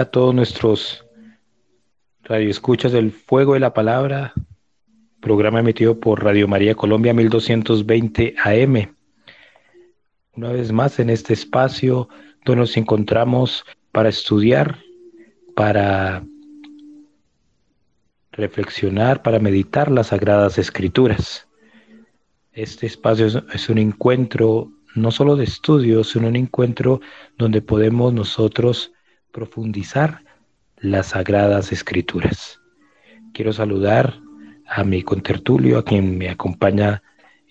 a todos nuestros radioescuchas del Fuego de la Palabra, programa emitido por Radio María Colombia 1220 AM. Una vez más en este espacio donde nos encontramos para estudiar, para reflexionar, para meditar las sagradas escrituras. Este espacio es, un encuentro no solo de estudio, sino un encuentro donde podemos nosotros profundizar las sagradas escrituras. Quiero saludar a mi contertulio, a quien me acompaña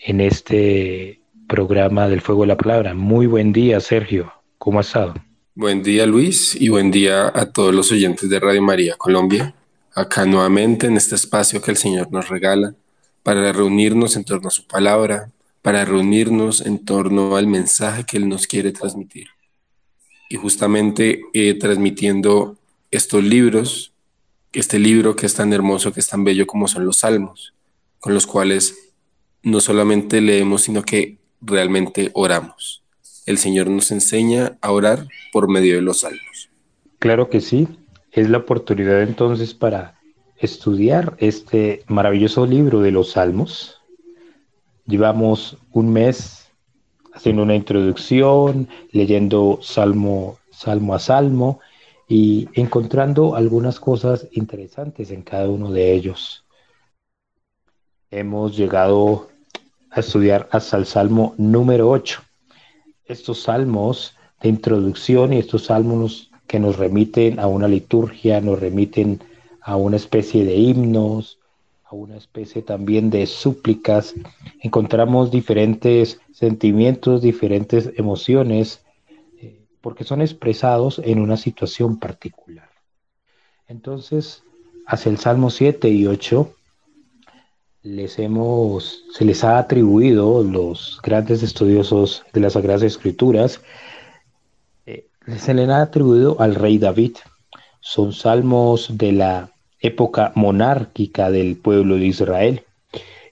en este programa del Fuego de la Palabra. Muy buen día, Sergio. ¿Cómo ha estado? Buen día, Luis, y buen día a todos los oyentes de Radio María Colombia. Acá nuevamente en este espacio que el Señor nos regala para reunirnos en torno a su palabra, para reunirnos en torno al mensaje que Él nos quiere transmitir. Y justamente eh, transmitiendo estos libros, este libro que es tan hermoso, que es tan bello como son los salmos, con los cuales no solamente leemos, sino que realmente oramos. El Señor nos enseña a orar por medio de los salmos. Claro que sí, es la oportunidad entonces para estudiar este maravilloso libro de los salmos. Llevamos un mes haciendo una introducción, leyendo salmo, salmo a salmo y encontrando algunas cosas interesantes en cada uno de ellos. Hemos llegado a estudiar hasta el salmo número 8. Estos salmos de introducción y estos salmos que nos remiten a una liturgia, nos remiten a una especie de himnos, a una especie también de súplicas. Encontramos diferentes sentimientos, diferentes emociones, eh, porque son expresados en una situación particular. Entonces, hacia el Salmo 7 y 8, les hemos, se les ha atribuido los grandes estudiosos de las Sagradas Escrituras se le ha atribuido al rey David. Son salmos de la época monárquica del pueblo de Israel.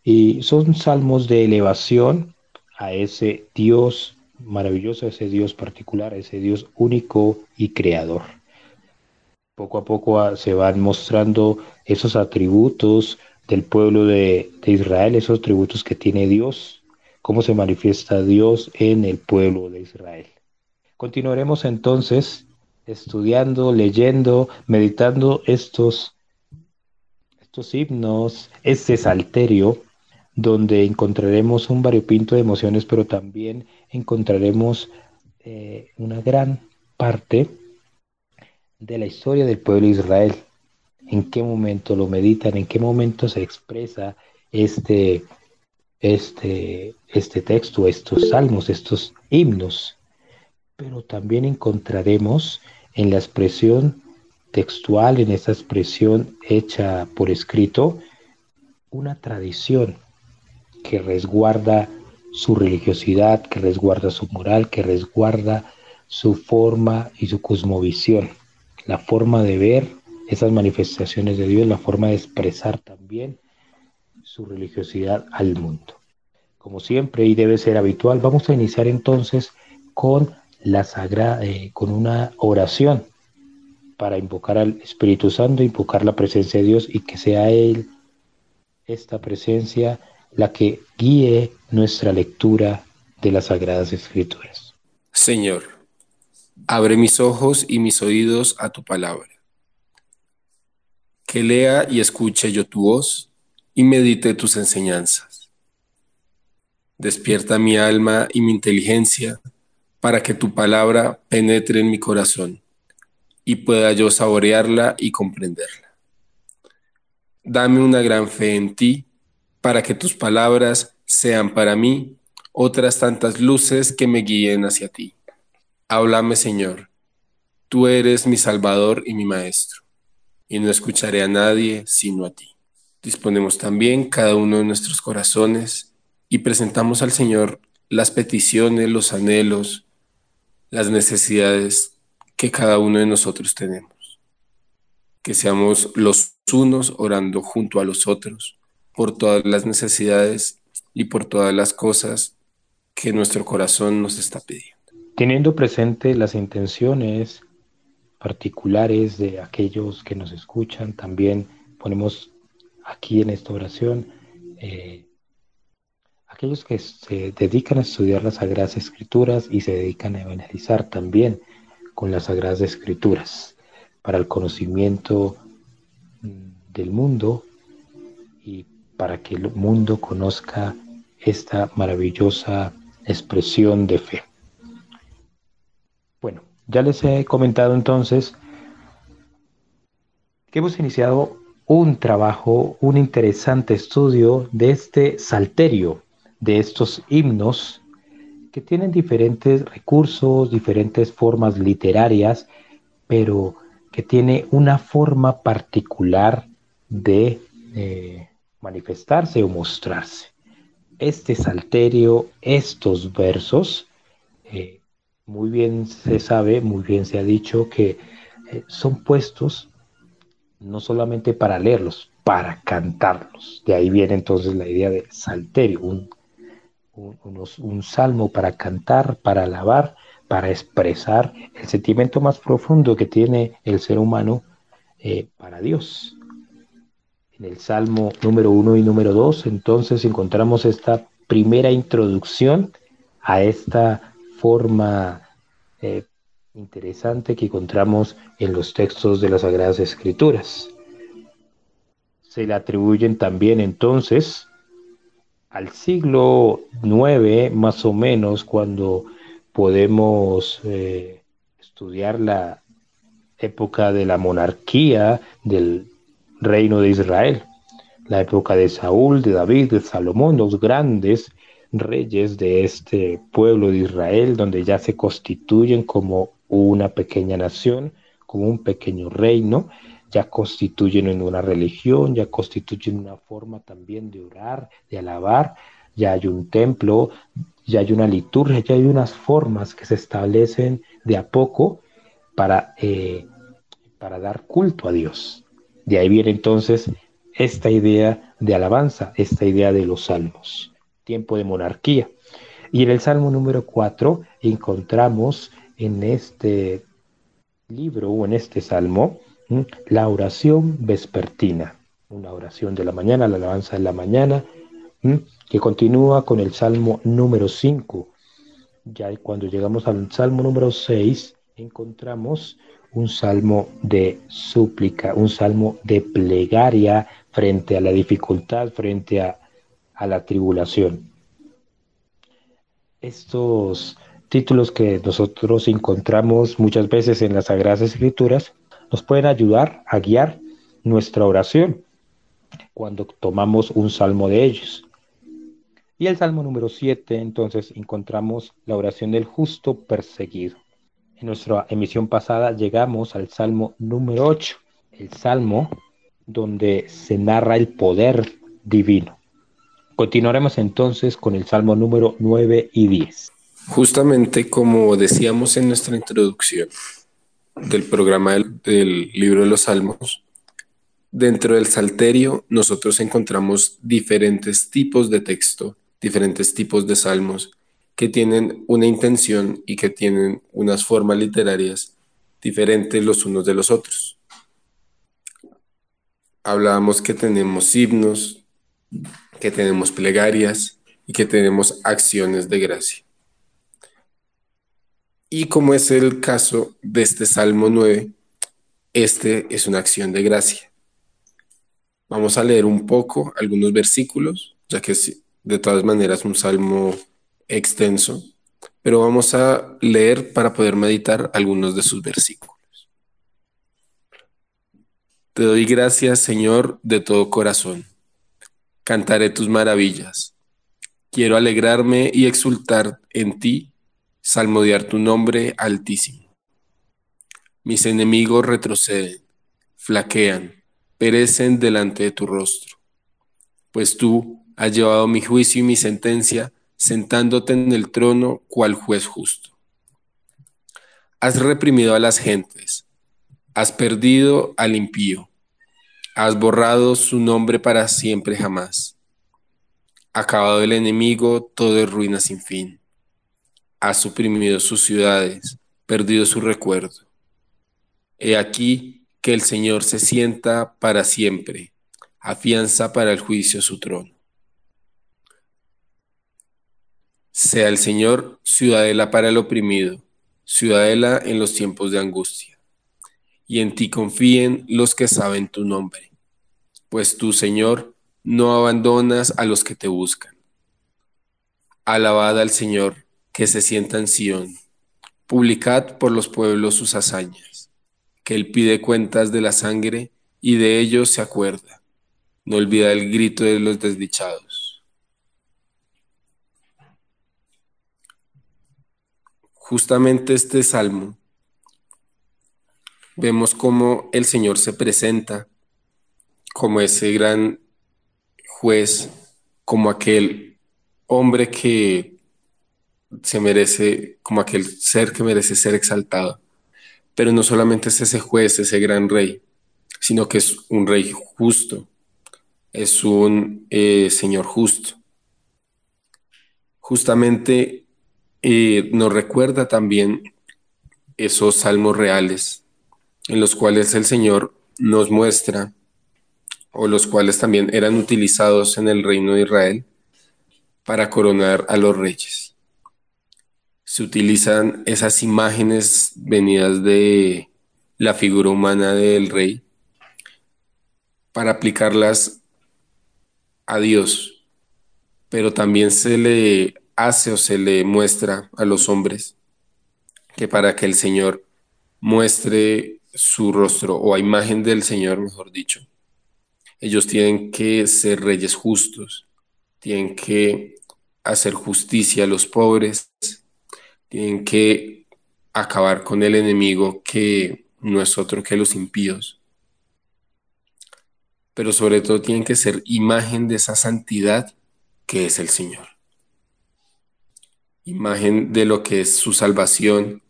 Y son salmos de elevación a ese Dios maravilloso, ese Dios particular, a ese Dios único y creador. Poco a poco ah, se van mostrando esos atributos del pueblo de, de Israel, esos atributos que tiene Dios, cómo se manifiesta Dios en el pueblo de Israel. Continuaremos entonces estudiando, leyendo, meditando estos, estos himnos, este salterio, donde encontraremos un variopinto de emociones, pero también encontraremos eh, una gran parte de la historia del pueblo de Israel. En qué momento lo meditan, en qué momento se expresa este, este, este texto, estos salmos, estos himnos pero también encontraremos en la expresión textual, en esa expresión hecha por escrito, una tradición que resguarda su religiosidad, que resguarda su moral, que resguarda su forma y su cosmovisión, la forma de ver esas manifestaciones de Dios, la forma de expresar también su religiosidad al mundo. Como siempre y debe ser habitual, vamos a iniciar entonces con la sagrada, eh, con una oración para invocar al Espíritu Santo, invocar la presencia de Dios y que sea Él, esta presencia, la que guíe nuestra lectura de las Sagradas Escrituras. Señor, abre mis ojos y mis oídos a tu palabra. Que lea y escuche yo tu voz y medite tus enseñanzas. Despierta mi alma y mi inteligencia para que tu palabra penetre en mi corazón y pueda yo saborearla y comprenderla. Dame una gran fe en ti para que tus palabras sean para mí otras tantas luces que me guíen hacia ti. Háblame, Señor. Tú eres mi Salvador y mi Maestro, y no escucharé a nadie sino a ti. Disponemos también cada uno de nuestros corazones y presentamos al Señor las peticiones, los anhelos, las necesidades que cada uno de nosotros tenemos. Que seamos los unos orando junto a los otros por todas las necesidades y por todas las cosas que nuestro corazón nos está pidiendo. teniendo presente las intenciones particulares de aquellos que nos escuchan, también ponemos aquí en esta oración eh, aquellos que se dedican a estudiar las Sagradas Escrituras y se dedican a evangelizar también con las Sagradas Escrituras para el conocimiento del mundo y para que el mundo conozca esta maravillosa expresión de fe. Bueno, ya les he comentado entonces que hemos iniciado un trabajo, un interesante estudio de este salterio, de estos himnos que tienen diferentes recursos, diferentes formas literarias, pero que tiene una forma particular de eh, manifestarse o mostrarse. Este salterio, estos versos, eh, muy bien se sabe, muy bien se ha dicho que eh, son puestos no solamente para leerlos, para cantarlos. De ahí viene entonces la idea de salterio, un, un, salmo para cantar, para alabar, para expresar el sentimiento más profundo que tiene el ser humano eh, para Dios. En el salmo número uno y número dos, entonces encontramos esta primera introducción a esta forma eh, interesante que encontramos en los textos de las Sagradas Escrituras. Se le atribuyen también entonces al siglo IX, más o menos, cuando podemos eh, estudiar la época de la monarquía del reino de Israel, la época de Saúl, de David, de Salomón, los grandes reyes de este pueblo de Israel, donde ya se constituyen como una pequeña nación, como un pequeño reino, ya constituyen en una religión, ya constituyen una forma también de orar, de alabar, ya hay un templo, ya hay una liturgia, ya hay unas formas que se establecen de a poco para, eh, para dar culto a Dios. De ahí viene entonces esta idea de alabanza, esta idea de los salmos tiempo de monarquía. Y en el Salmo número 4 encontramos en este libro o en este salmo la oración vespertina, una oración de la mañana, la alabanza de la mañana, que continúa con el Salmo número 5. Ya cuando llegamos al Salmo número 6 encontramos un salmo de súplica, un salmo de plegaria frente a la dificultad, frente a a la tribulación. Estos títulos que nosotros encontramos muchas veces en las Sagradas Escrituras nos pueden ayudar a guiar nuestra oración cuando tomamos un salmo de ellos. Y el salmo número 7, entonces encontramos la oración del justo perseguido. En nuestra emisión pasada llegamos al salmo número 8, el salmo donde se narra el poder divino. Continuaremos entonces con el Salmo número 9 y 10. Justamente como decíamos en nuestra introducción del programa del, libro de los Salmos, dentro del Salterio nosotros encontramos diferentes tipos de texto, diferentes tipos de salmos que tienen una intención y que tienen unas formas literarias diferentes los unos de los otros. Hablábamos que tenemos himnos, que tenemos plegarias y que tenemos acciones de gracia. Y como es el caso de este Salmo 9, este es una acción de gracia. Vamos a leer un poco algunos versículos, ya que de todas maneras un salmo extenso, pero vamos a leer para poder meditar algunos de sus versículos. Te doy gracias, Señor, de todo corazón cantaré tus maravillas. Quiero alegrarme y exultar en ti, salmodiar tu nombre altísimo. Mis enemigos retroceden, flaquean, perecen delante de tu rostro, pues tú has llevado mi juicio y mi sentencia, sentándote en el trono cual juez justo. Has reprimido a las gentes, has perdido al impío Has borrado su nombre para siempre jamás. Acabado el enemigo, todo es ruina sin fin. ha suprimido sus ciudades, perdido su recuerdo. He aquí que el Señor se sienta para siempre, afianza para el juicio su trono. Sea el Señor ciudadela para el oprimido, ciudadela en los tiempos de angustia. Y en ti confíen los que saben tu nombre, pues tú, Señor, no abandonas a los que te buscan. Alabad al Señor, que se sienta en Sión. Publicad por los pueblos sus hazañas, que Él pide cuentas de la sangre y de ellos se acuerda. No olvida el grito de los desdichados justamente este salmo, vemos cómo el Señor se presenta como ese gran juez, como aquel hombre que se merece, como aquel ser que merece ser exaltado. Pero no solamente es ese juez, ese gran rey, sino que es un rey justo, es un eh, Señor justo. Justamente y nos recuerda también esos salmos reales en los cuales el Señor nos muestra o los cuales también eran utilizados en el reino de Israel para coronar a los reyes. Se utilizan esas imágenes venidas de la figura humana del rey para aplicarlas a Dios, pero también se le hace o se le muestra a los hombres que para que el Señor muestre su rostro o a imagen del Señor, mejor dicho, ellos tienen que ser reyes justos, tienen que hacer justicia a los pobres, tienen que acabar con el enemigo que no es otro que los impíos. Pero sobre todo tienen que ser imagen de esa santidad que es el Señor imagen de lo que es su salvación,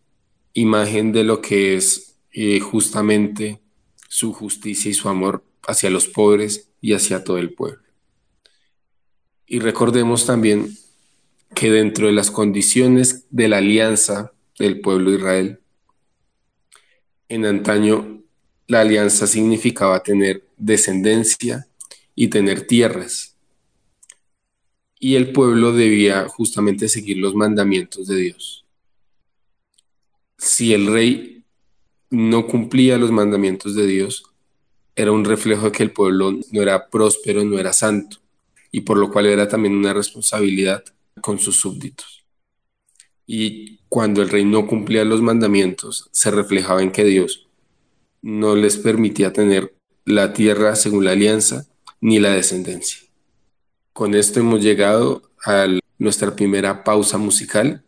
imagen de lo que es eh, justamente su justicia y su amor hacia los pobres y hacia todo el pueblo. Y recordemos también que dentro de las condiciones de la alianza del pueblo de Israel, en antaño la alianza significaba tener descendencia y tener tierras y el pueblo debía justamente seguir los mandamientos de Dios. Si el rey no cumplía los mandamientos de Dios, era un reflejo de que el pueblo no era próspero, no era santo, y por lo cual era también una responsabilidad con sus súbditos. Y cuando el rey no cumplía los mandamientos, se reflejaba en que Dios no les permitía tener la tierra según la alianza ni la descendencia. Con esto hemos llegado a nuestra primera pausa musical.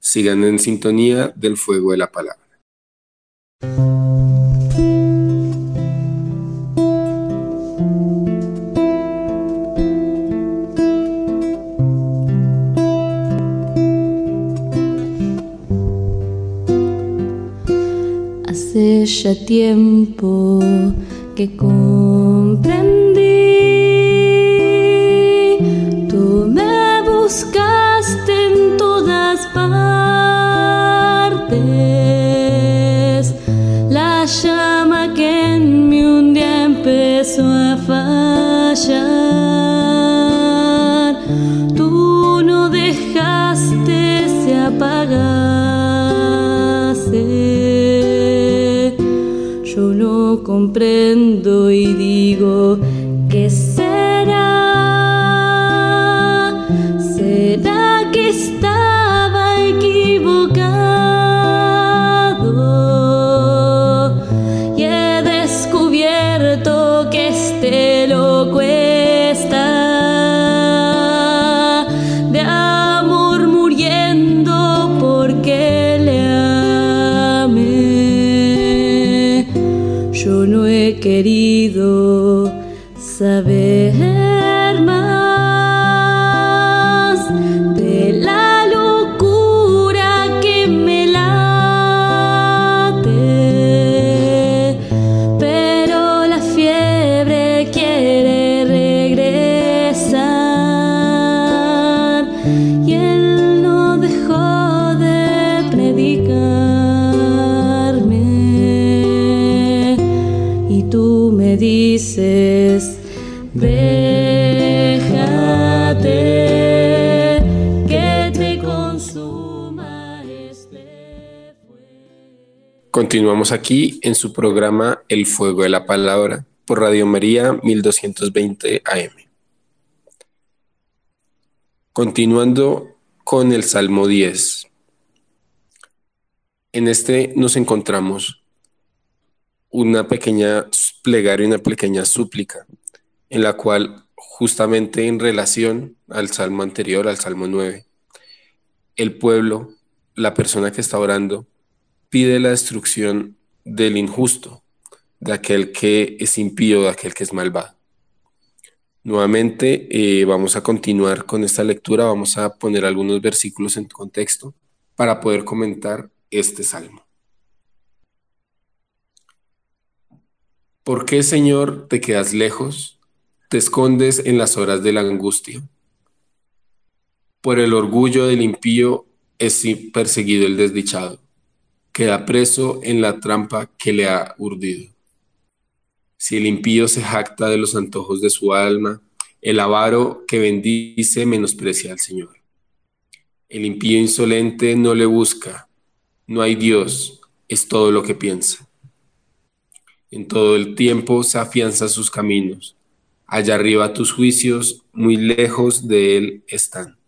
Sigan en sintonía del fuego de la palabra. Hace ya tiempo que comprendí Xóa Continuamos aquí en su programa El Fuego de la Palabra por Radio María 1220 AM. Continuando con el Salmo 10. En este nos encontramos una pequeña plegaria, una pequeña súplica, en la cual justamente en relación al Salmo anterior, al Salmo 9, el pueblo, la persona que está orando, pide la destrucción del injusto, de aquel que es impío, de aquel que es malvado. Nuevamente eh, vamos a continuar con esta lectura, vamos a poner algunos versículos en contexto para poder comentar este salmo. ¿Por qué, Señor, te quedas lejos? Te escondes en las horas de la angustia. Por el orgullo del impío es perseguido el desdichado. Queda preso en la trampa que le ha urdido. Si el impío se jacta de los antojos de su alma, el avaro que bendice menosprecia al Señor. El impío insolente no le busca, no hay Dios, es todo lo que piensa. En todo el tiempo se afianza sus caminos. Allá arriba tus juicios, muy lejos de él están.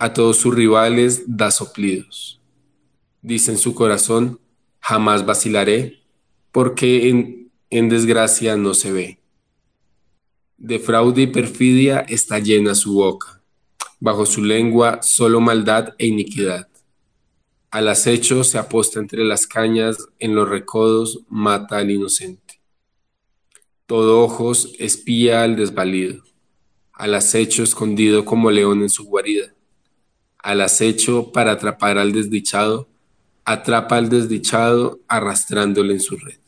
A todos sus rivales da soplidos. Dice en su corazón, jamás vacilaré, porque en, en desgracia no se ve. De fraude y perfidia está llena su boca, bajo su lengua solo maldad e iniquidad. Al acecho se aposta entre las cañas, en los recodos mata al inocente. Todo ojos espía al desvalido, al acecho escondido como león en su guarida, al acecho para atrapar al desdichado, atrapa al desdichado arrastrándole en su red.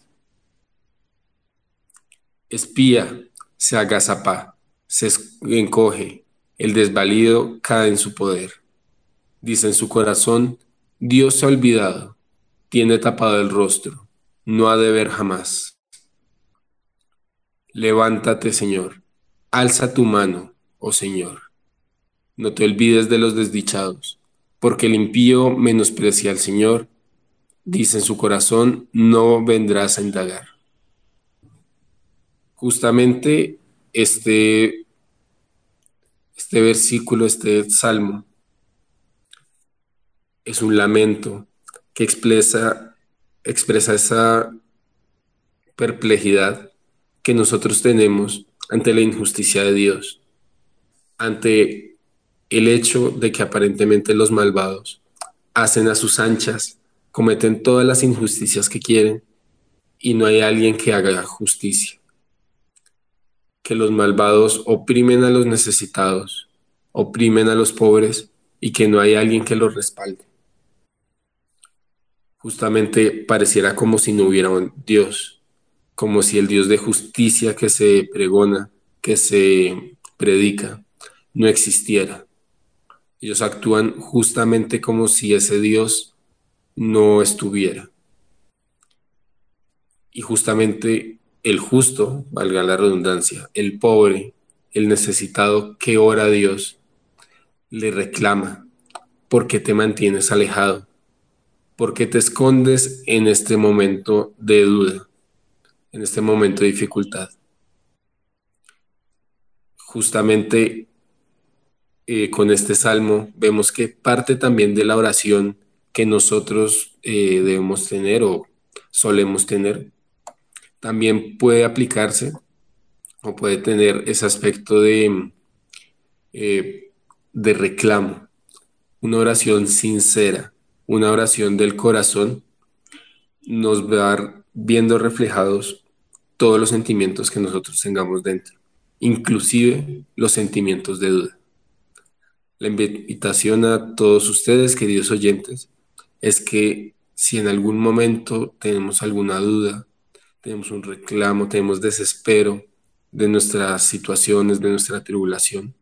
Espía, se agazapa, se encoge, el desvalido cae en su poder. Dice en su corazón, Dios se ha olvidado, tiene tapado el rostro, no ha de ver jamás. Levántate, Señor, alza tu mano, oh Señor. No te olvides de los desdichados, porque el impío menosprecia al Señor dice en su corazón, no vendrás a indagar. Justamente este, este versículo, este salmo, es un lamento que expresa, expresa esa perplejidad que nosotros tenemos ante la injusticia de Dios, ante el hecho de que aparentemente los malvados hacen a sus anchas cometen todas las injusticias que quieren y no hay alguien que haga justicia. Que los malvados oprimen a los necesitados, oprimen a los pobres y que no hay alguien que los respalde. Justamente pareciera como si no hubiera un Dios, como si el Dios de justicia que se pregona, que se predica, no existiera. Ellos actúan justamente como si ese Dios no estuviera. Y justamente el justo, valga la redundancia, el pobre, el necesitado que ora a Dios, le reclama, porque te mantienes alejado? porque te escondes en este momento de duda, en este momento de dificultad? Justamente eh, con este salmo vemos que parte también de la oración que nosotros eh, debemos tener o solemos tener, también puede aplicarse o puede tener ese aspecto de, eh, de reclamo, una oración sincera, una oración del corazón, nos va viendo reflejados todos los sentimientos que nosotros tengamos dentro, inclusive los sentimientos de duda. La invitación a todos ustedes, queridos oyentes, es que si en algún momento tenemos alguna duda, tenemos un reclamo, tenemos desespero de nuestras situaciones, de nuestra tribulación,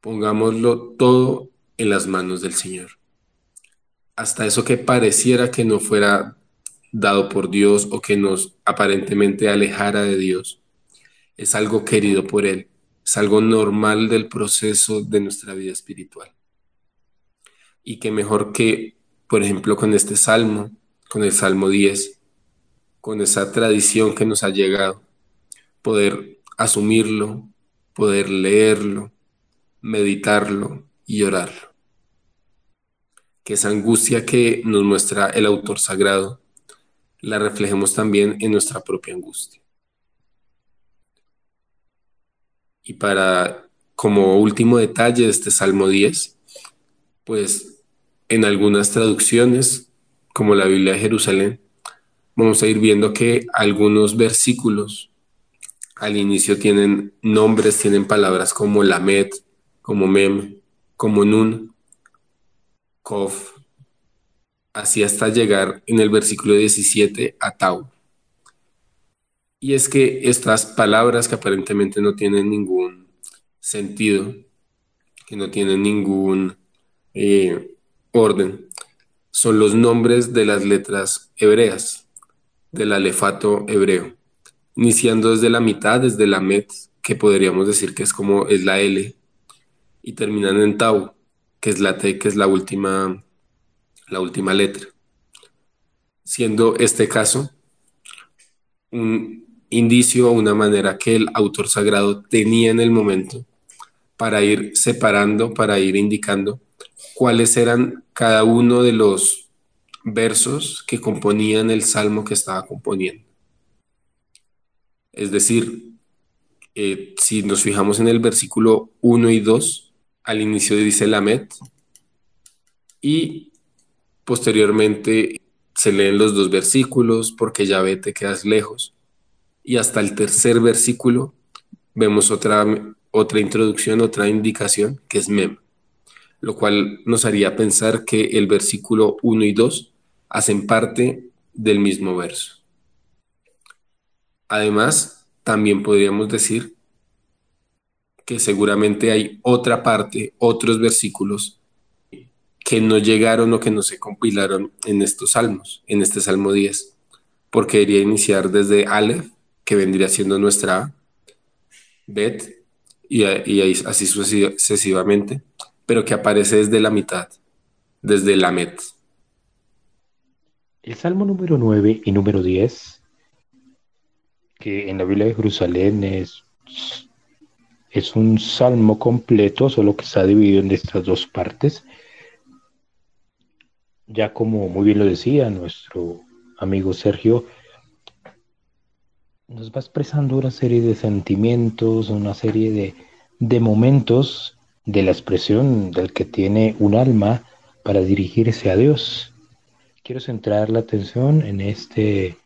pongámoslo todo en las manos del Señor. Hasta eso que pareciera que no fuera dado por Dios o que nos aparentemente alejara de Dios. Es algo querido por Él, es algo normal del proceso de nuestra vida espiritual. Y que mejor que, por ejemplo, con este salmo, con el Salmo 10, con esa tradición que nos ha llegado, poder asumirlo, poder leerlo, meditarlo y orarlo. Que esa angustia que nos muestra el autor sagrado, la reflejemos también en nuestra propia angustia. Y para, como último detalle de este Salmo 10, pues en algunas traducciones, como la Biblia de Jerusalén, vamos a ir viendo que algunos versículos al inicio tienen nombres, tienen palabras como Lamed, como Mem, como Nun, Kof, así hasta llegar en el versículo 17 a Tau. Y es que estas palabras que aparentemente no tienen ningún sentido, que no tienen ningún eh, orden, son los nombres de las letras hebreas, del alefato hebreo iniciando desde la mitad, desde la MET, que podríamos decir que es como es la L, y terminando en Tau, que es la T, que es la última, la última letra. Siendo este caso un indicio una manera que el autor sagrado tenía en el momento para ir separando, para ir indicando cuáles eran cada uno de los versos que componían el salmo que estaba componiendo. Es decir, eh, si nos fijamos en el versículo 1 y 2, al inicio dice Lamed y posteriormente se leen los dos versículos porque ya ve te quedas lejos. Y hasta el tercer versículo vemos otra, otra introducción, otra indicación que es Mem, lo cual nos haría pensar que el versículo 1 y 2 hacen parte del mismo verso. Además, también podríamos decir que seguramente hay otra parte, otros versículos que no llegaron o que no se compilaron en estos salmos, en este Salmo 10, porque debería iniciar desde Aleph, que vendría siendo nuestra Bet, y, así sucesivamente, pero que aparece desde la mitad, desde la Met. El Salmo número 9 y número 10 que en la Biblia de Jerusalén es, es un salmo completo, solo que está dividido en estas dos partes. Ya como muy bien lo decía nuestro amigo Sergio, nos va expresando una serie de sentimientos, una serie de, de momentos de la expresión del que tiene un alma para dirigirse a Dios. Quiero centrar la atención en este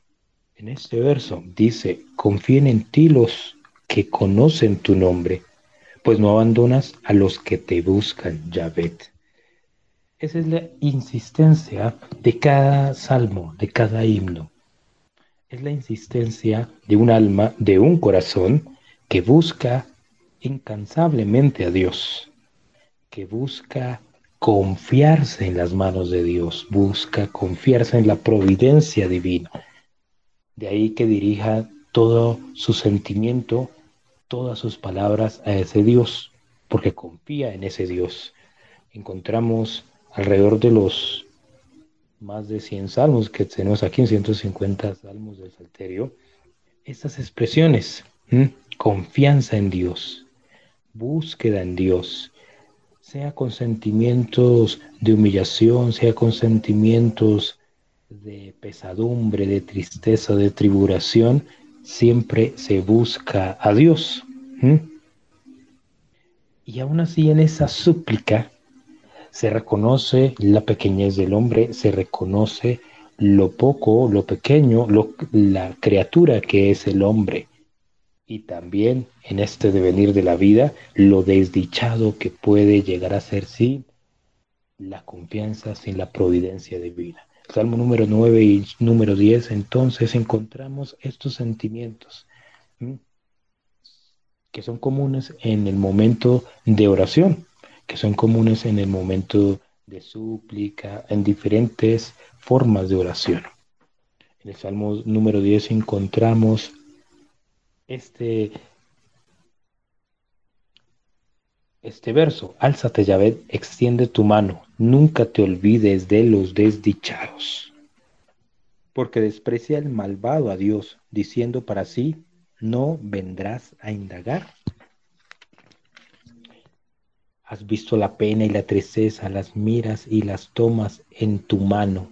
en este verso dice, confíen en ti los que conocen tu nombre, pues no abandonas a los que te buscan, Yahvet. Esa es la insistencia de cada salmo, de cada himno. Es la insistencia de un alma, de un corazón que busca incansablemente a Dios, que busca confiarse en las manos de Dios, busca confiarse en la providencia divina, de ahí que dirija todo su sentimiento, todas sus palabras a ese Dios, porque confía en ese Dios. Encontramos alrededor de los más de 100 salmos que tenemos aquí en 150 salmos del Salterio, estas expresiones, confianza en Dios, búsqueda en Dios, sea con sentimientos de humillación, sea con sentimientos de pesadumbre, de tristeza, de tribulación, siempre se busca a Dios. Y aún así en esa súplica se reconoce la pequeñez del hombre, se reconoce lo poco, lo pequeño, la criatura que es el hombre. Y también en este devenir de la vida, lo desdichado que puede llegar a ser sin la confianza, sin la providencia divina. Salmo número 9 y número 10, entonces encontramos estos sentimientos que son comunes en el momento de oración, que son comunes en el momento de súplica, en diferentes formas de oración. En el Salmo número 10 encontramos este, este verso. Álzate, Yahvé, extiende tu mano, nunca te olvides de los desdichados. Porque desprecia el malvado a Dios, diciendo para sí, no vendrás a indagar. Has visto la pena y la tristeza, las miras y las tomas en tu mano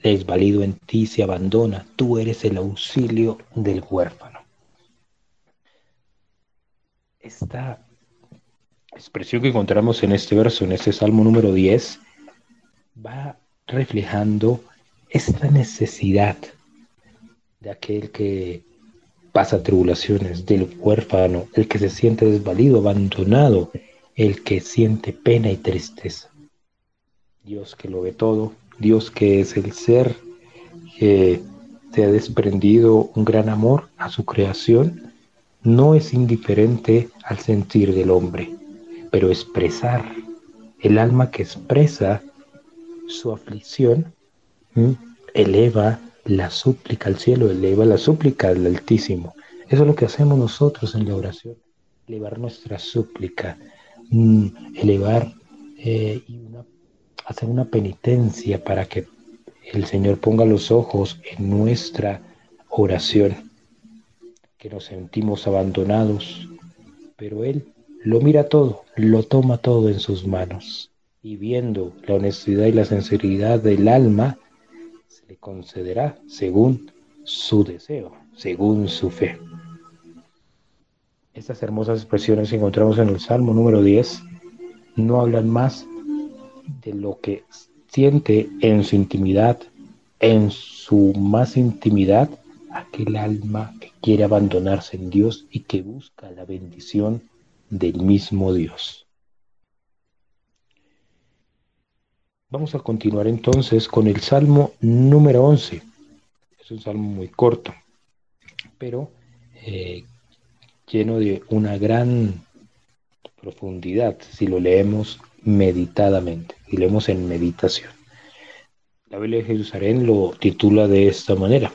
desvalido en ti se abandona, tú eres el auxilio del huérfano. Esta expresión que encontramos en este verso, en este Salmo número 10, va reflejando esta necesidad de aquel que pasa tribulaciones, del huérfano, el que se siente desvalido, abandonado, el que siente pena y tristeza. Dios que lo ve todo, Dios que es el ser que te ha desprendido un gran amor a su creación, no es indiferente al sentir del hombre, pero expresar, el alma que expresa su aflicción, eleva la súplica al cielo, eleva la súplica al Altísimo. Eso es lo que hacemos nosotros en la oración, elevar nuestra súplica, mm, elevar eh, una hacer una penitencia para que el Señor ponga los ojos en nuestra oración, que nos sentimos abandonados, pero Él lo mira todo, lo toma todo en sus manos, y viendo la honestidad y la sinceridad del alma, se le concederá según su deseo, según su fe. Estas hermosas expresiones que encontramos en el Salmo número 10 no hablan más de lo que siente en su intimidad, en su más intimidad, aquel alma que quiere abandonarse en Dios y que busca la bendición del mismo Dios. Vamos a continuar entonces con el Salmo número 11. Es un salmo muy corto, pero eh, lleno de una gran profundidad si lo leemos meditadamente. Y leemos en meditación. La Biblia de Jerusalén lo titula de esta manera.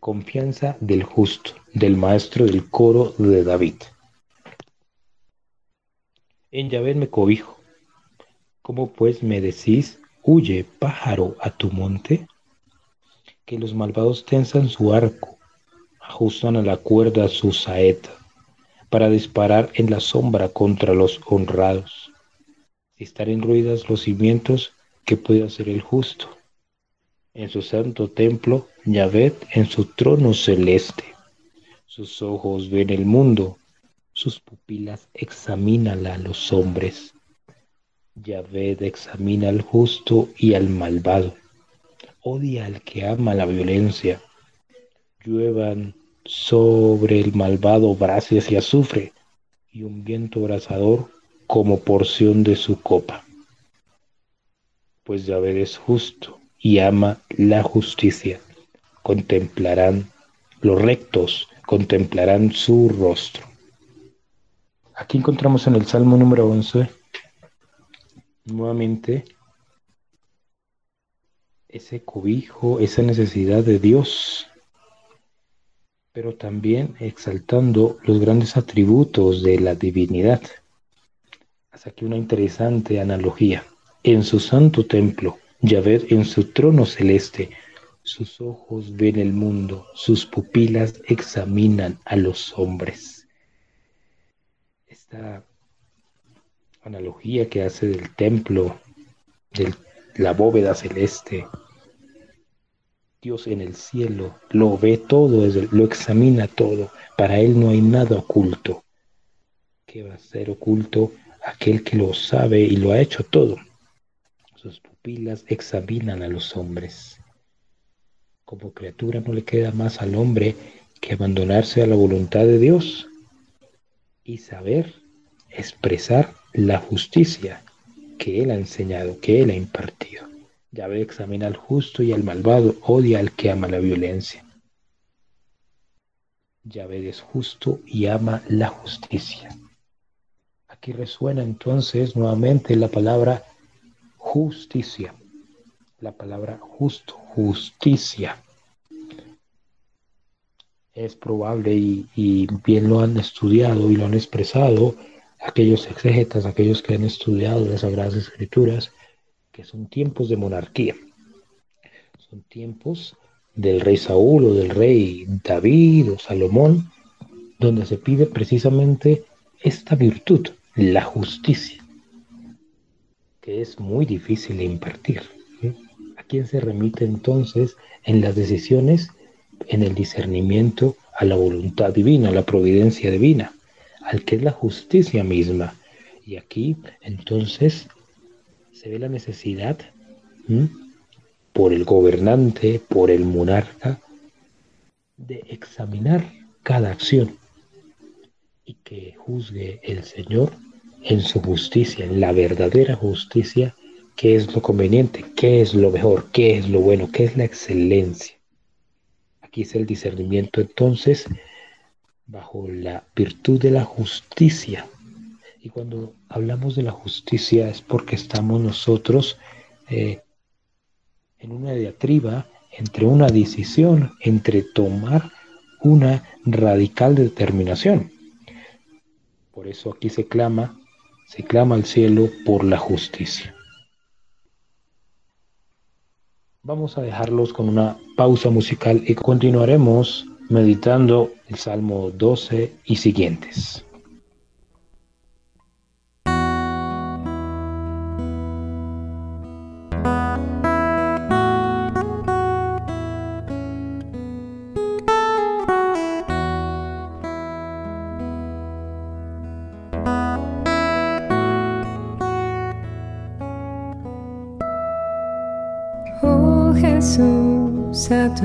Confianza del justo, del maestro del coro de David. En Yahvé me cobijo. ¿Cómo pues me decís, huye pájaro a tu monte? Que los malvados tensan su arco, ajustan a la cuerda su saeta, para disparar en la sombra contra los honrados estar en ruidas los cimientos que puede hacer el justo. En su santo templo, Yahvé en su trono celeste. Sus ojos ven el mundo, sus pupilas examinan a los hombres. Yahvé examina al justo y al malvado. Odia al que ama la violencia. Lluevan sobre el malvado brasas y azufre, y un viento abrasador como porción de su copa. Pues Yahvé es justo y ama la justicia. Contemplarán los rectos, contemplarán su rostro. Aquí encontramos en el Salmo número 11 nuevamente ese cobijo, esa necesidad de Dios, pero también exaltando los grandes atributos de la divinidad aquí una interesante analogía. En su santo templo, Yahvé en su trono celeste, sus ojos ven el mundo, sus pupilas examinan a los hombres. Esta analogía que hace del templo, de la bóveda celeste, Dios en el cielo lo ve todo, lo examina todo. Para Él no hay nada oculto. ¿Qué va a ser oculto? aquel que lo sabe y lo ha hecho todo. Sus pupilas examinan a los hombres. Como criatura no le queda más al hombre que abandonarse a la voluntad de Dios y saber expresar la justicia que Él ha enseñado, que Él ha impartido. Yahvé examina al justo y al malvado, odia al que ama la violencia. Yahvé es justo y ama la justicia. Aquí resuena entonces nuevamente la palabra justicia. La palabra justo, justicia. es probable y, bien lo han estudiado y lo han expresado aquellos exégetas, aquellos que han estudiado las Sagradas Escrituras, que son tiempos de monarquía. Son tiempos del rey Saúl o del rey David o Salomón, donde se pide precisamente esta virtud, la justicia, que es muy difícil de impartir. ¿A quién se remite entonces en las decisiones, en el discernimiento a la voluntad divina, a la providencia divina, al que es la justicia misma? Y aquí entonces se ve la necesidad por el gobernante, por el monarca, de examinar cada acción y que juzgue el Señor en su justicia, en la verdadera justicia, qué es lo conveniente, qué es lo mejor, qué es lo bueno, qué es la excelencia. Aquí es el discernimiento entonces bajo la virtud de la justicia. Y cuando hablamos de la justicia es porque estamos nosotros eh, en una diatriba entre una decisión, entre tomar una radical determinación. Por eso aquí se clama, se clama al cielo por la justicia. Vamos a dejarlos con una pausa musical y continuaremos meditando el Salmo 12 y siguientes.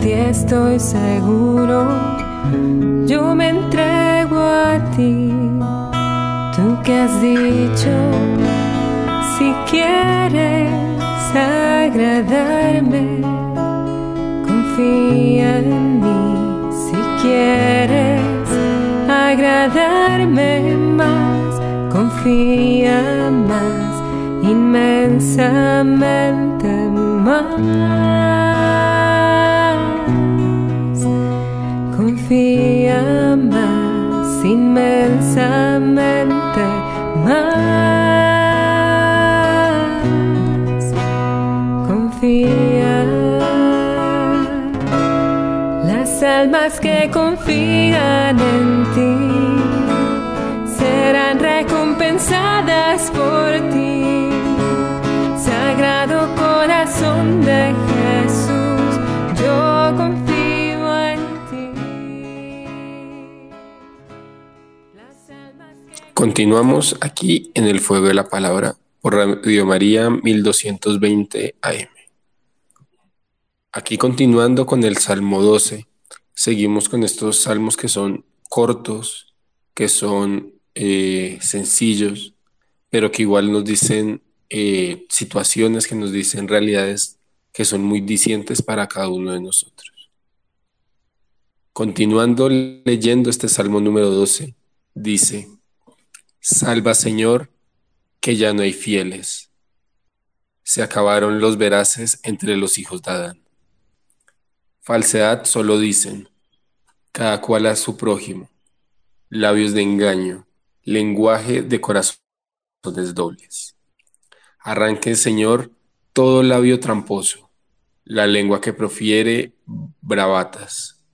ti estoy seguro, yo me entrego a ti. Tú que has dicho, si quieres agradarme, confía en mí. Si quieres agradarme más, confía más, inmensamente más. Inmensamente más. Confía. Las almas que confían en Continuamos aquí en el fuego de la palabra por Radio María 1220 AM. Aquí continuando con el Salmo 12, seguimos con estos salmos que son cortos, que son eh, sencillos, pero que igual nos dicen eh, situaciones, que nos dicen realidades que son muy dicientes para cada uno de nosotros. Continuando leyendo este Salmo número 12, dice, Salva, Señor, que ya no hay fieles. Se acabaron los veraces entre los hijos de Adán. Falsedad solo dicen, cada cual a su prójimo, labios de engaño, lenguaje de corazones dobles. Arranque, Señor, todo labio tramposo, la lengua que profiere bravatas.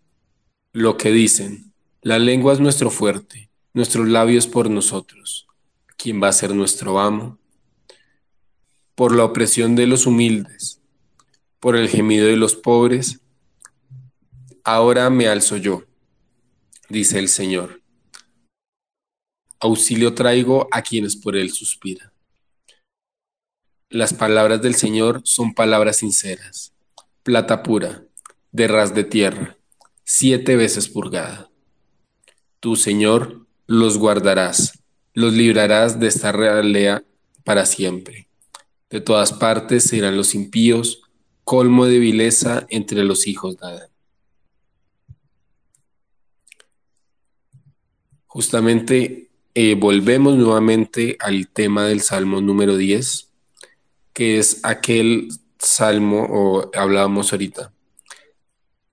Lo que dicen, la lengua es nuestro fuerte nuestros labios por nosotros. ¿Quién va a ser nuestro amo? Por la opresión de los humildes, por el gemido de los pobres, ahora me alzo yo, dice el Señor. Auxilio traigo a quienes por él suspiran. Las palabras del Señor son palabras sinceras, plata pura, de ras de tierra, siete veces purgada. Tú, Señor, los guardarás, los librarás de esta realea para siempre. De todas partes serán los impíos, colmo de vileza entre los hijos de Adán. Justamente eh, volvemos nuevamente al tema del Salmo número 10, que es aquel salmo, o hablábamos ahorita,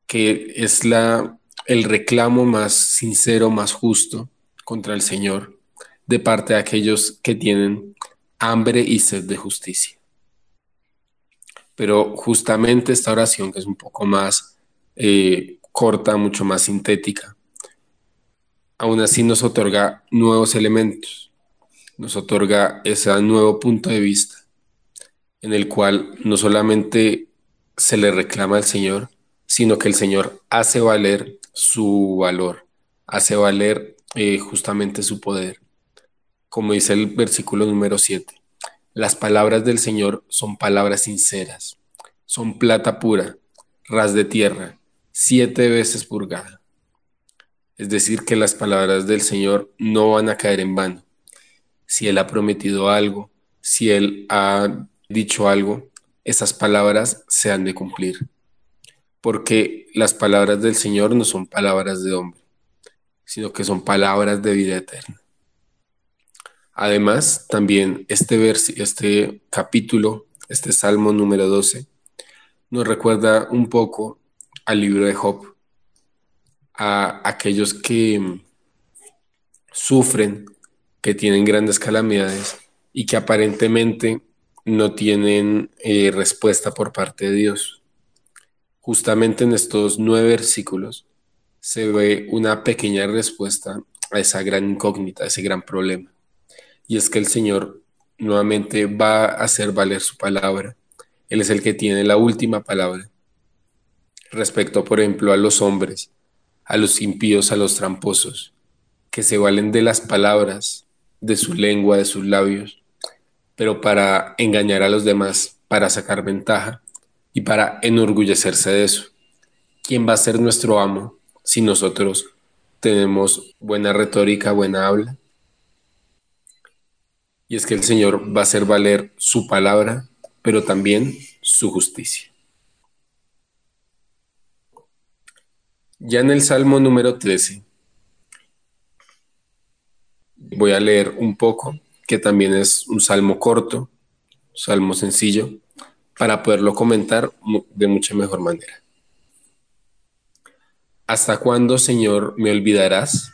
que es la, el reclamo más sincero, más justo contra el Señor de parte de aquellos que tienen hambre y sed de justicia. Pero justamente esta oración, que es un poco más eh, corta, mucho más sintética, aún así nos otorga nuevos elementos, nos otorga ese nuevo punto de vista en el cual no solamente se le reclama al Señor, sino que el Señor hace valer su valor, hace valer eh, justamente su poder. Como dice el versículo número 7, las palabras del Señor son palabras sinceras, son plata pura, ras de tierra, siete veces purgada. Es decir, que las palabras del Señor no van a caer en vano. Si Él ha prometido algo, si Él ha dicho algo, esas palabras se han de cumplir. Porque las palabras del Señor no son palabras de hombre, sino que son palabras de vida eterna. Además, también este, este capítulo, este Salmo número 12, nos recuerda un poco al libro de Job a aquellos que sufren, que tienen grandes calamidades y que aparentemente no tienen eh, respuesta por parte de Dios. Justamente en estos nueve versículos se ve una pequeña respuesta a esa gran incógnita, ese gran problema. Y es que el Señor nuevamente va a hacer valer su palabra. Él es el que tiene la última palabra. Respecto, por ejemplo, a los hombres, a los impíos, a los tramposos, que se valen de las palabras, de su lengua, de sus labios, pero para engañar a los demás, para sacar ventaja y para enorgullecerse de eso. ¿Quién va a ser nuestro amo si nosotros tenemos buena retórica, buena habla? Y es que el Señor va a hacer valer su palabra, pero también su justicia. Ya en el Salmo número 13, voy a leer un poco, que también es un salmo corto, salmo sencillo, para poderlo comentar de mucha mejor manera. ¿Hasta cuándo, Señor, me olvidarás?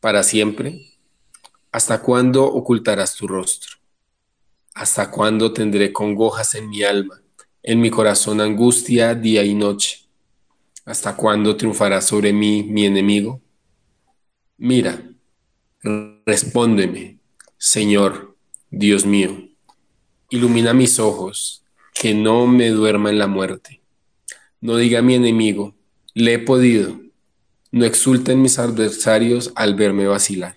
¿Para siempre? ¿Hasta cuándo ocultarás tu rostro? ¿Hasta cuándo tendré congojas en mi alma, en mi corazón angustia día y noche? ¿Hasta cuándo triunfará sobre mí mi enemigo? Mira, respóndeme, Señor, Dios mío, ilumina mis ojos, que no me duerma en la muerte. No diga mi enemigo, le he podido. No exulten mis adversarios al verme vacilar.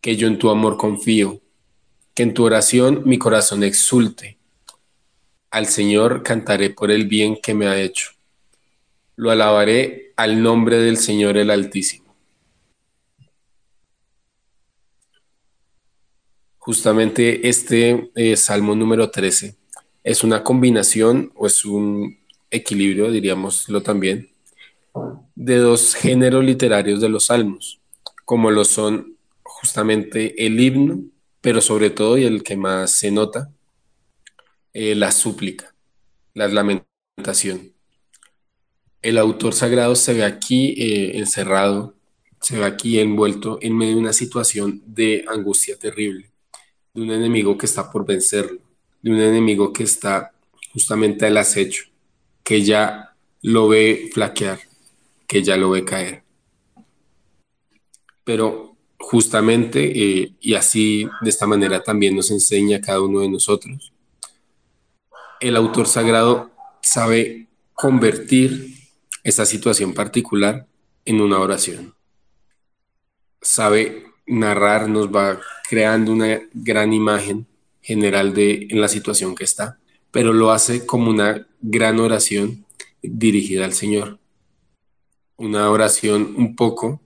Que yo en tu amor confío, que en tu oración mi corazón exulte. Al Señor cantaré por el bien que me ha hecho lo alabaré al nombre del Señor el Altísimo. Justamente este eh, Salmo número 13 es una combinación o es un equilibrio, diríamoslo también, de dos géneros literarios de los salmos, como lo son justamente el himno, pero sobre todo y el que más se nota, eh, la súplica, la lamentación. El autor sagrado se ve aquí eh, encerrado, se ve aquí envuelto en medio de una situación de angustia terrible, de un enemigo que está por vencerlo, de un enemigo que está justamente al acecho, que ya lo ve flaquear, que ya lo ve caer. Pero justamente, eh, y así de esta manera también nos enseña cada uno de nosotros, el autor sagrado sabe convertir esta situación particular en una oración. Sabe narrar, nos va creando una gran imagen general de en la situación que está, pero lo hace como una gran oración dirigida al Señor. una oración un poco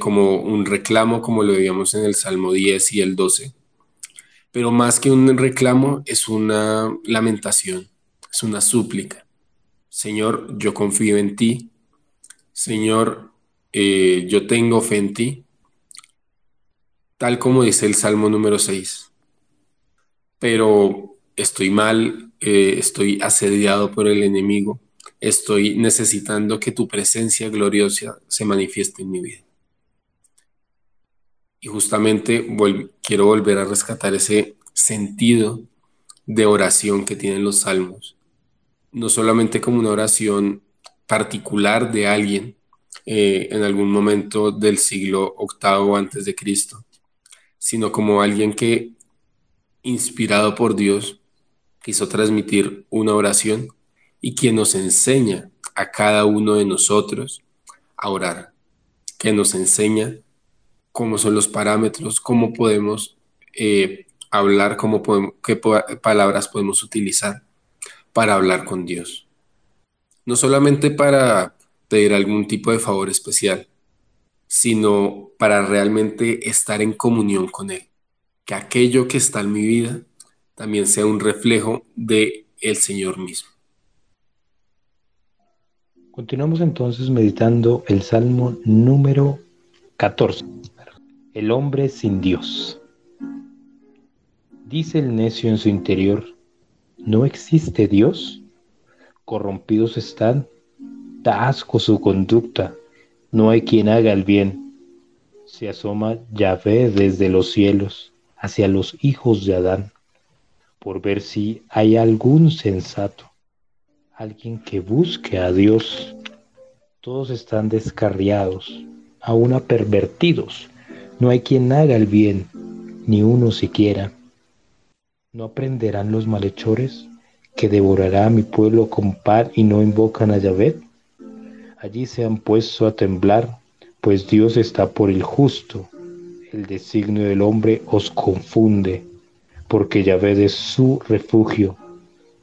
como un reclamo, como lo veíamos en el Salmo 10 y el 12, pero más que un reclamo es una lamentación, es una súplica. Señor, yo confío en ti. Señor, eh, yo tengo fe en ti. Tal como dice el Salmo número 6. Pero estoy mal, eh, estoy asediado por el enemigo, estoy necesitando que tu presencia gloriosa se manifieste en mi vida. Y justamente quiero volver a rescatar ese sentido de oración que tienen los salmos, no solamente como una oración particular de alguien eh, en algún momento del siglo octavo antes de Cristo, sino como alguien que, inspirado por Dios, quiso transmitir una oración y quien nos enseña a cada uno de nosotros a orar, que nos enseña cómo son los parámetros, cómo podemos eh, hablar, cómo podemos, qué palabras podemos utilizar para hablar con Dios. No solamente para pedir algún tipo de favor especial, sino para realmente estar en comunión con Él. Que aquello que está en mi vida también sea un reflejo de el Señor mismo. Continuamos entonces meditando el Salmo número 14. El hombre sin Dios. Dice el necio en su interior, ¿no existe Dios? Corrompidos están, da asco su conducta, no hay quien haga el bien. Se asoma Yahvé desde los cielos hacia los hijos de Adán, por ver si hay algún sensato, alguien que busque a Dios. Todos están descarriados, aún pervertidos no hay quien haga el bien, ni uno siquiera. ¿No aprenderán los malhechores que devorará a mi pueblo con pan y no invocan a Yahvé? Allí se han puesto a temblar, pues Dios está por el justo. El designio del hombre os confunde, porque Yahvé es su refugio.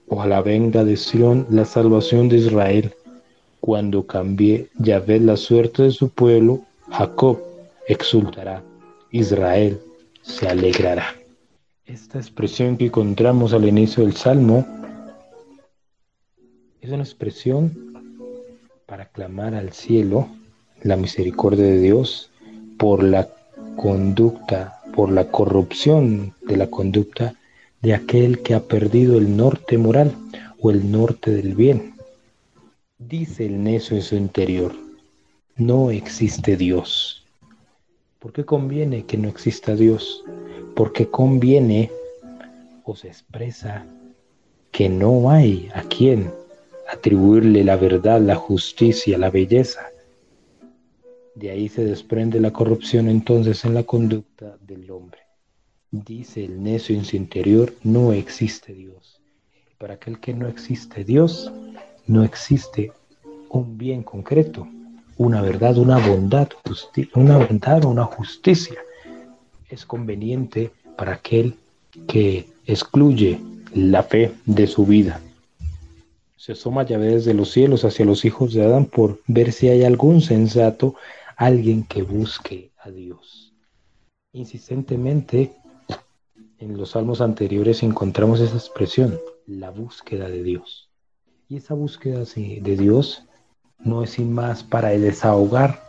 Ojalá venga de Sión la salvación de Israel. Cuando cambie Yahvé la suerte de su pueblo, Jacob exultará, Israel se alegrará. Esta expresión que encontramos al inicio del Salmo es una expresión para clamar al cielo la misericordia de Dios por la conducta, por la corrupción de la conducta de aquel que ha perdido el norte moral o el norte del bien. Dice el necio en su interior, no existe Dios. ¿Por qué conviene que no exista Dios? Porque conviene o se expresa que no hay a quien atribuirle la verdad, la justicia, la belleza. De ahí se desprende la corrupción entonces en la conducta del hombre. Dice el necio en su interior, no existe Dios. Para aquel que no existe Dios, no existe un bien concreto, una verdad, una bondad, una bondad, una justicia. Es conveniente para aquel que excluye la fe de su vida. Se asoma llave desde los cielos hacia los hijos de Adán por ver si hay algún sensato, alguien que busque a Dios. Insistentemente, en los salmos anteriores encontramos esa expresión, la búsqueda de Dios. Y esa búsqueda de Dios no es sin más para desahogar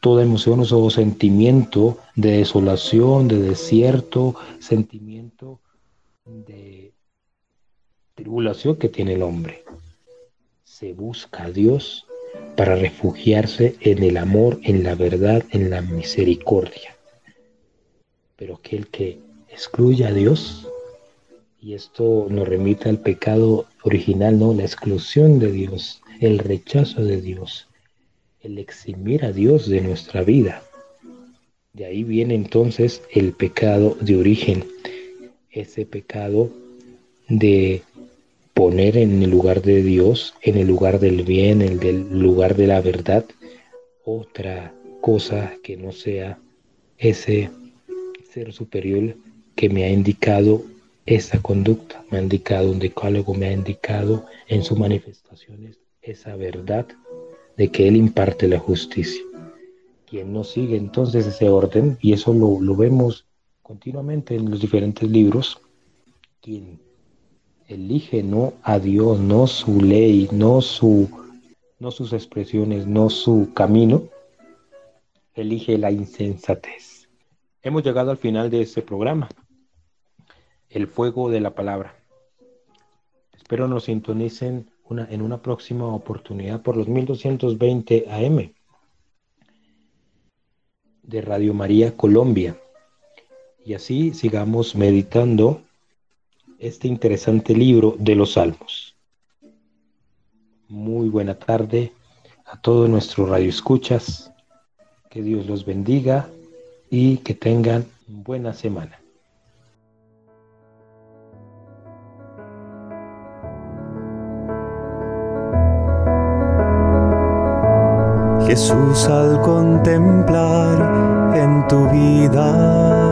toda emoción o sentimiento de desolación, de desierto, sentimiento de tribulación que tiene el hombre. Se busca a Dios para refugiarse en el amor, en la verdad, en la misericordia. Pero aquel que excluye a Dios, y esto nos remite al pecado original, ¿no? La exclusión de Dios, el rechazo de Dios, el eximir a Dios de nuestra vida. De ahí viene entonces el pecado de origen, ese pecado de poner en el lugar de Dios, en el lugar del bien, en el lugar de la verdad, otra cosa que no sea ese ser superior que me ha indicado esa conducta, me ha indicado un decálogo, me ha indicado en sus manifestaciones esa verdad de que Él imparte la justicia. Quien no sigue entonces ese orden, y eso lo, lo vemos continuamente en los diferentes libros, quien elige no a Dios, no su ley, no, su, no sus expresiones, no su camino, elige la insensatez. Hemos llegado al final de este programa, el fuego de la palabra. Espero nos sintonicen una, en una próxima oportunidad por los 1220 AM de Radio María Colombia. Y así sigamos meditando este interesante libro de los Salmos. Muy buena tarde a todos nuestros radioescuchas. Que Dios los bendiga y que tengan buena semana. Jesús al contemplar en tu vida